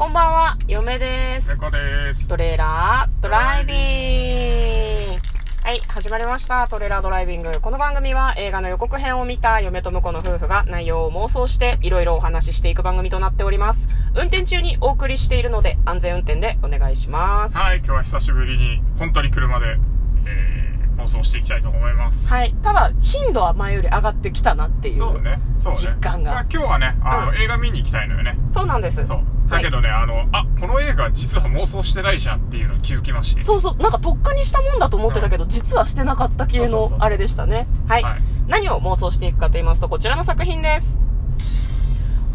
こんばんは、嫁です。猫です。トレーラードライビング。はい、始まりました。トレーラードライビング。この番組は映画の予告編を見た嫁と婿の夫婦が内容を妄想していろいろお話ししていく番組となっております。運転中にお送りしているので安全運転でお願いします。はい、今日は久しぶりに、本当に車で、えー、放送していきたいと思います。はい。ただ、頻度は前より上がってきたなっていう。そうね。そうね。実感がまあ今日はね、あの、うん映画見に行きたいのよね。そうなんです。そう。だけどね、あの、あ、この映画実は妄想してないじゃんっていうのに気づきまして。そうそう、なんかとっくにしたもんだと思ってたけど、実はしてなかった系のあれでしたね。はい。はい何を妄想していくかと言いますと、こちらの作品です。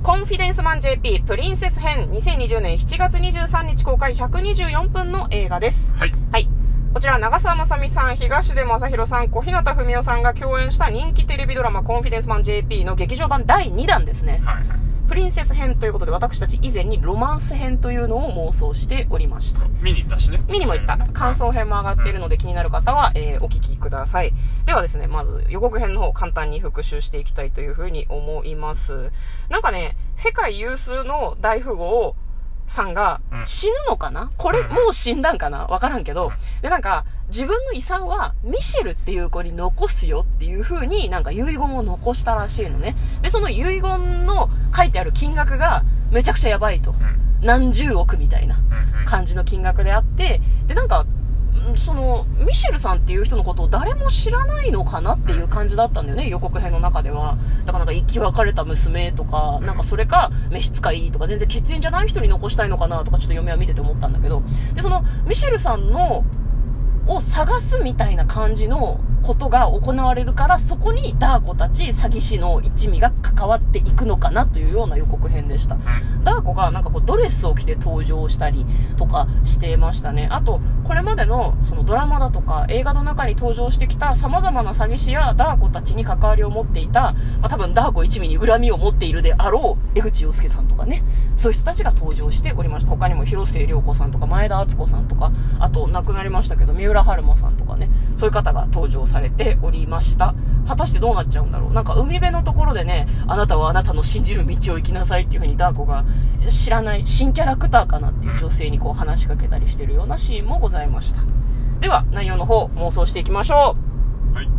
コンフィデンスマン JP プリンセス編2020年7月23日公開124分の映画です。はい。はい。こちら、長澤まさみさん、東出正宏さん、小日向文世さんが共演した人気テレビドラマコンフィデンスマン JP の劇場版第2弾ですね。はいはい。プリンセス編ということで、私たち以前にロマンス編というのを妄想しておりました。見に行ったしね。見にも行った。感想編も上がっているので気になる方は、えーお聞きください。ではですね、まず予告編の方簡単に復習していきたいというふうに思います。なんかね、世界有数の大富豪さんがうん死ぬのかな？これうんもう死んだんかな？わからんけど。で、なんか、自分の遺産はミシェルっていう子に残すよっていう風になんか遺言を残したらしいのね。で、その遺言の書いてある金額がめちゃくちゃやばいと。うん。何十億みたいな。感じの金額であって、で、なんか、んその、ミシェルさんっていう人のことを誰も知らないのかなっていう感じだったんだよね、予告編の中では。だからなんか生き別れた娘とか、なんかそれか、召使いとか、全然血縁じゃない人に残したいのかなとか、ちょっと嫁は見てて思ったんだけど、で、その、ミシェルさんの、を探すみたいな感じのことが行われるから、そこにダー子たち詐欺師の一味が関わっていくのかなというような予告編でした。ダー子がなんかこうドレスを着て登場したりとかしてましたね。あと、これまでのそのドラマだとか映画の中に登場してきた様々な詐欺師やダー子たちに関わりを持っていた、まあ、多分ダー子一味に恨みを持っているであろう江口洋介さんとかね、そういう人たちが登場しておりました。他にも広末涼子さんとか前田敦子さんとか、あと亡くなりましたけど三浦春馬さんとかね、そういう方が登場されておりました。果たしてどうなっちゃうんだろうなんか海辺のところでね、あなたはあなたの信じる道を行きなさいっていう風にダー子が知らない新キャラクターかなっていう女性にこう話しかけたりしてるようなシーンもございました。では、内容の方妄想していきましょう。はい。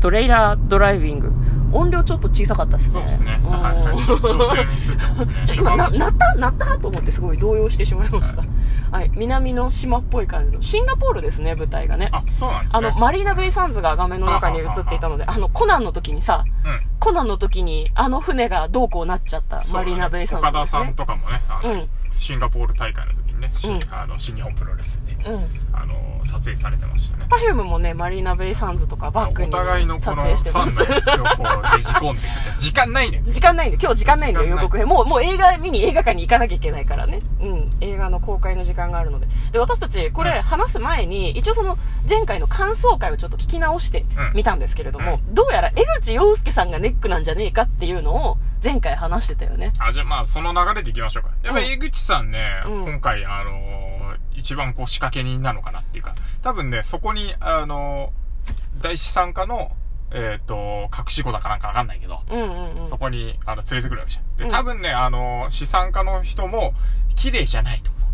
トレイラードライビング。音量ちょっと小さかったですね。そうですね。今な、なったなったと思ってすごい動揺してしまいました。はい。南の島っぽい感じの。シンガポールですね、舞台がね。あ、そうなんですね。あの、マリーナ・ベイ・サンズが画面の中に映っていたので、あの、コナンの時にさ、うん。コナンの時にあの船がどうこうなっちゃったマリーナ・ベイ・サンズ岡田さんですね。とかもね、うんシンガポール大会の時にね、しうんあの新日本プロレスで、うん。あの撮影されてましたね。パフュームもね、マリーナ・ベイ・サンズとかバックにお互いのこ撮のフ影してますァンの。やつをこうねじ込んできて、時間ないね。時間ないんで、今日時間ないんだよ、時間ない予告編。もう、もう映画見に映画館に行かなきゃいけないからね。うん。映画の公開の時間があるので。で、私たち、これうん話す前に、一応その、前回の感想会をちょっと聞き直してうんみたんですけれども、どうやら江口洋介さんがネックなんじゃねえかっていうのを、前回話してたよね。あ、じゃあまあ、その流れでいきましょうか。やっぱり江口さんね、うん今回、あのー一番こう仕掛け人なのかなっていうか、多分ね、そこに、あのー大資産家の、えっ、と、隠し子だかなんかわかんないけど、うんうんうん。そこに、あの、連れてくるわけじゃん。で、うん多分ね、あのー資産家の人も、綺麗じゃないと思う。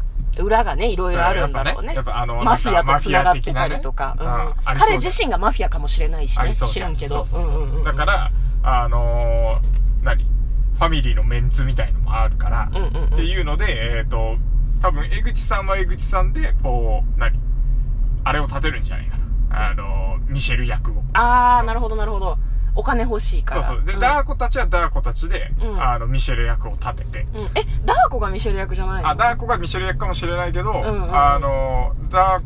裏がね、いろいろあるんだろうね。やっぱねやっぱあのマフィアと繋がってたりとか。ねうん彼自身がマフィアかもしれないしね。知らんけど。そうそうそう。んんんだか、ら、あのー何？ファミリーのメンツみたいのもあるから、うんうんうんっていうので、えっ、と、多分江口さんは江口さんで、こう、何あれを立てるんじゃないかな。あのーミシェル役を。あー、なるほどなるほど。お金欲しいから。そうそう。で、んダー子たちはダー子たちで、うんあの、ミシェル役を立てて、うん、え、ダー子がミシェル役じゃないの？あ、ダー子がミシェル役かもしれないけど、んうんうんあの、ダー、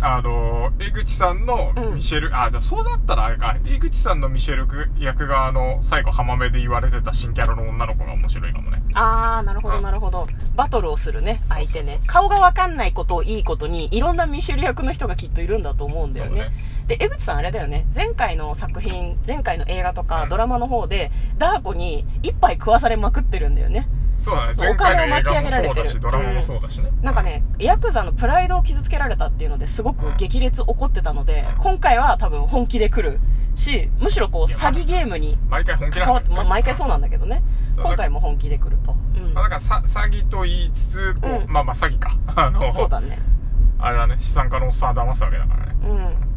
あの、江口さんのうんミシェル、あ、じゃあそうだったらあれか、江口さんのミシェル役が、あの、最後浜辺で言われてた新キャラの女の子が面白いかもね。あー、なるほどうんなるほど。バトルをするね、相手ね顔がわかんないことをいいことに、いろんなミシェル役の人がきっといるんだと思うんだよね。ねで、江口さんあれだよね、前回の作品、前回の映画とかうんドラマの方で、ダー子に一杯食わされまくってるんだよね。そうだね。お金を巻き上げられてる画もそうだし、ドラマもそうだしね。なんかね、ヤクザのプライドを傷つけられたっていうのですごく激烈怒ってたので、うん今回は多分本気で来るし、むしろこう、詐欺ゲームに毎回本気なん関わって、まあ、毎回そうななんだけどね。今回も本気で来ると。うんまあ、だからさ詐欺と言いつつこう、うんまあまあ詐欺か あのそうだね。あれはね資産家のおっさんは騙すわけだからねうん。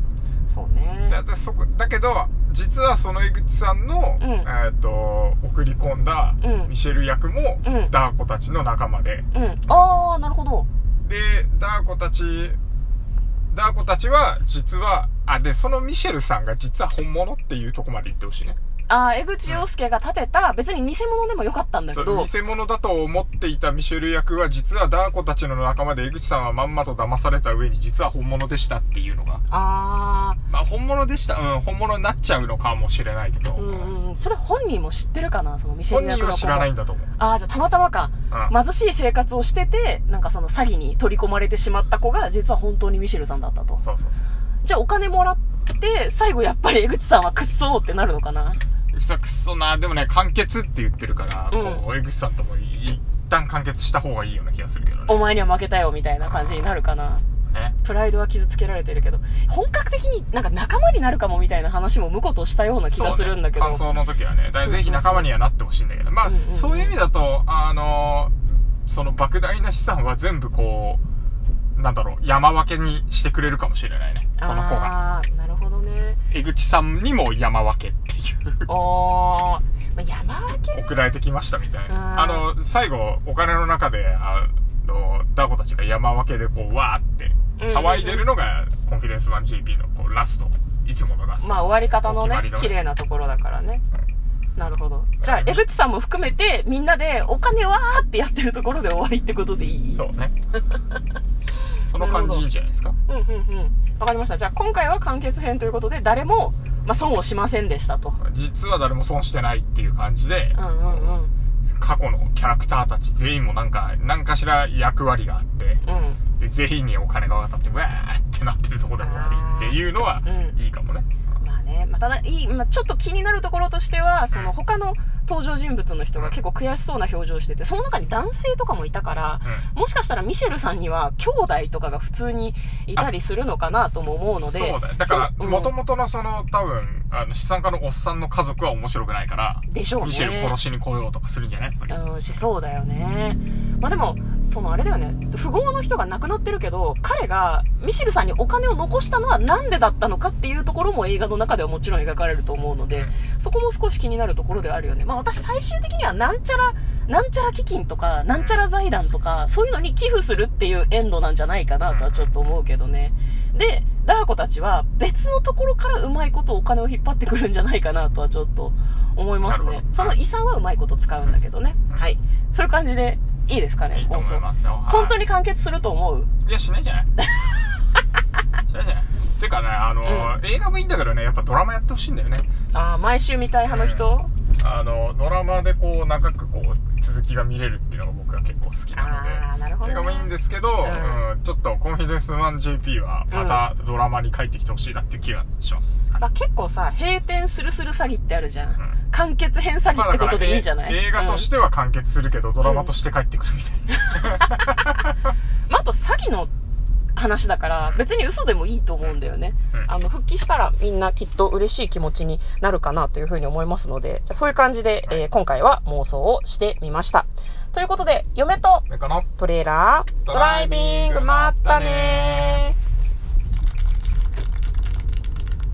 そうね。だだそこだけど実はその江口さんの、うんえっ、と送り込んだうんミシェル役も、うんダー子たちの仲間でうん。あー、なるほど。でダー子たちダー子たちは実はあでそのミシェルさんが実は本物っていうとこまで言ってほしいねあー、江口洋介が立てた、別に偽物でもよかったんだけど、偽物だと思っていたミシェル役は実はダー子たちの仲間で江口さんはまんまと騙された上に実は本物でしたっていうのが。あまあ本物でしたうん本物になっちゃうのかもしれないけど、ー、うんうん。それ本人も知ってるかなそのミシェル役の本人は知らないんだと思う。ああ、じゃあたまたまか。うん貧しい生活をしてて、なんかその詐欺に取り込まれてしまった子が、実は本当にミシェルさんだったと。そうそうそうじゃあお金もらって、最後やっぱり江口さんはくっそーってなるのかな江口さんくっそなでもね完結って言ってるから、うん。こう江口さんとも一旦完結した方がいいような気がするけどね。お前には負けたよみたいな感じになるかな。ね。プライドは傷つけられてるけど、本格的になんか仲間になるかもみたいな話も婿としたような気がするんだけど。ね、感想の時はねぜひ仲間にはなってほしいんだけどまあ、うんうんうん。そういう意味だとあのその莫大な資産は全部こうなんだろう山分けにしてくれるかもしれないね。その子が。なるほどね。江口さんにも山分けっておー、まあ、山分け送られてきましたみたいな。ああの最後お金の中であのダコたちが山分けでこうわーって騒いでるのが、コンフィデンスマン GP のこうラストいつものラスト。まあ終わり方のね綺麗なところだからね。なるほど。じゃあ、江口さんも含めて、みんなでお金わーってやってるところで終わりってことでいい？そうね。その感じいいんじゃないですか？うんうんうん。わかりました。じゃあ今回は完結編ということで、誰も、まあ、損をしませんでしたと。実は誰も損してないっていう感じで、うんうんうん。過去のキャラクターたち全員もなんか何かしら役割があってうん。で全員にお金が渡ってわーってなってるところで終わりっていうのはうんいいかもね、まあね、まあ、ただ、いい、まあ、ちょっと気になるところとしては、その他の登場人物の人が結構悔しそうな表情をしてて、その中に男性とかもいたから、もしかしたらミシェルさんには兄弟とかが普通にいたりするのかなとも思うので。そうだよだからもともとのその多分あの資産家のおっさんの家族は面白くないからでしょうね。ミシェル殺しに来ようとかするんじゃない？やっぱり、うん、しそうだよね。まあでも、そのあれだよね、富豪の人が亡くなってるけど、彼がミシェルさんにお金を残したのはなんでだったのかっていうところも映画の中ではもちろん描かれると思うので、そこも少し気になるところではあるよね。まあ私最終的にはなんちゃら、なんちゃら基金とか、なんちゃら財団とか、そういうのに寄付するっていうエンドなんじゃないかなとはちょっと思うけどね。で、ダー子たちは別のところからうまいことお金を引っ張ってくるんじゃないかなとはちょっと思いますね。その遺産はうまいこと使うんだけどね。はい。そういう感じでいいですかね、いいと思いますよ。本当に完結すると思う？いやしないんじゃない？しないんじゃない？てかねあの、映画もいいんだけどねやっぱドラマやってほしいんだよね。ああ、毎週見たい派の人、あのドラマでこう長くこう続きが見れるっていうのが僕は結構好きなので。ね。映画もいいんですけど、うん。うんちょっとコンフィデンスマン JP はまたドラマに帰ってきてほしいなっていう気がします、はいまあ、結構さ、閉店するする詐欺ってあるじゃん。ん。完結編詐欺ってことでいいんじゃない、まあ映画としては完結するけど、ドラマとして帰ってくるみたいな、まあ、あと詐欺の話だから、別に嘘でもいいと思うんだよね。うんあの、復帰したらみんなきっと嬉しい気持ちになるかなというふうに思いますので、じゃあそういう感じで、えー今回は妄想をしてみました。ということで、嫁とトレーラー、ドライビング、まったねー。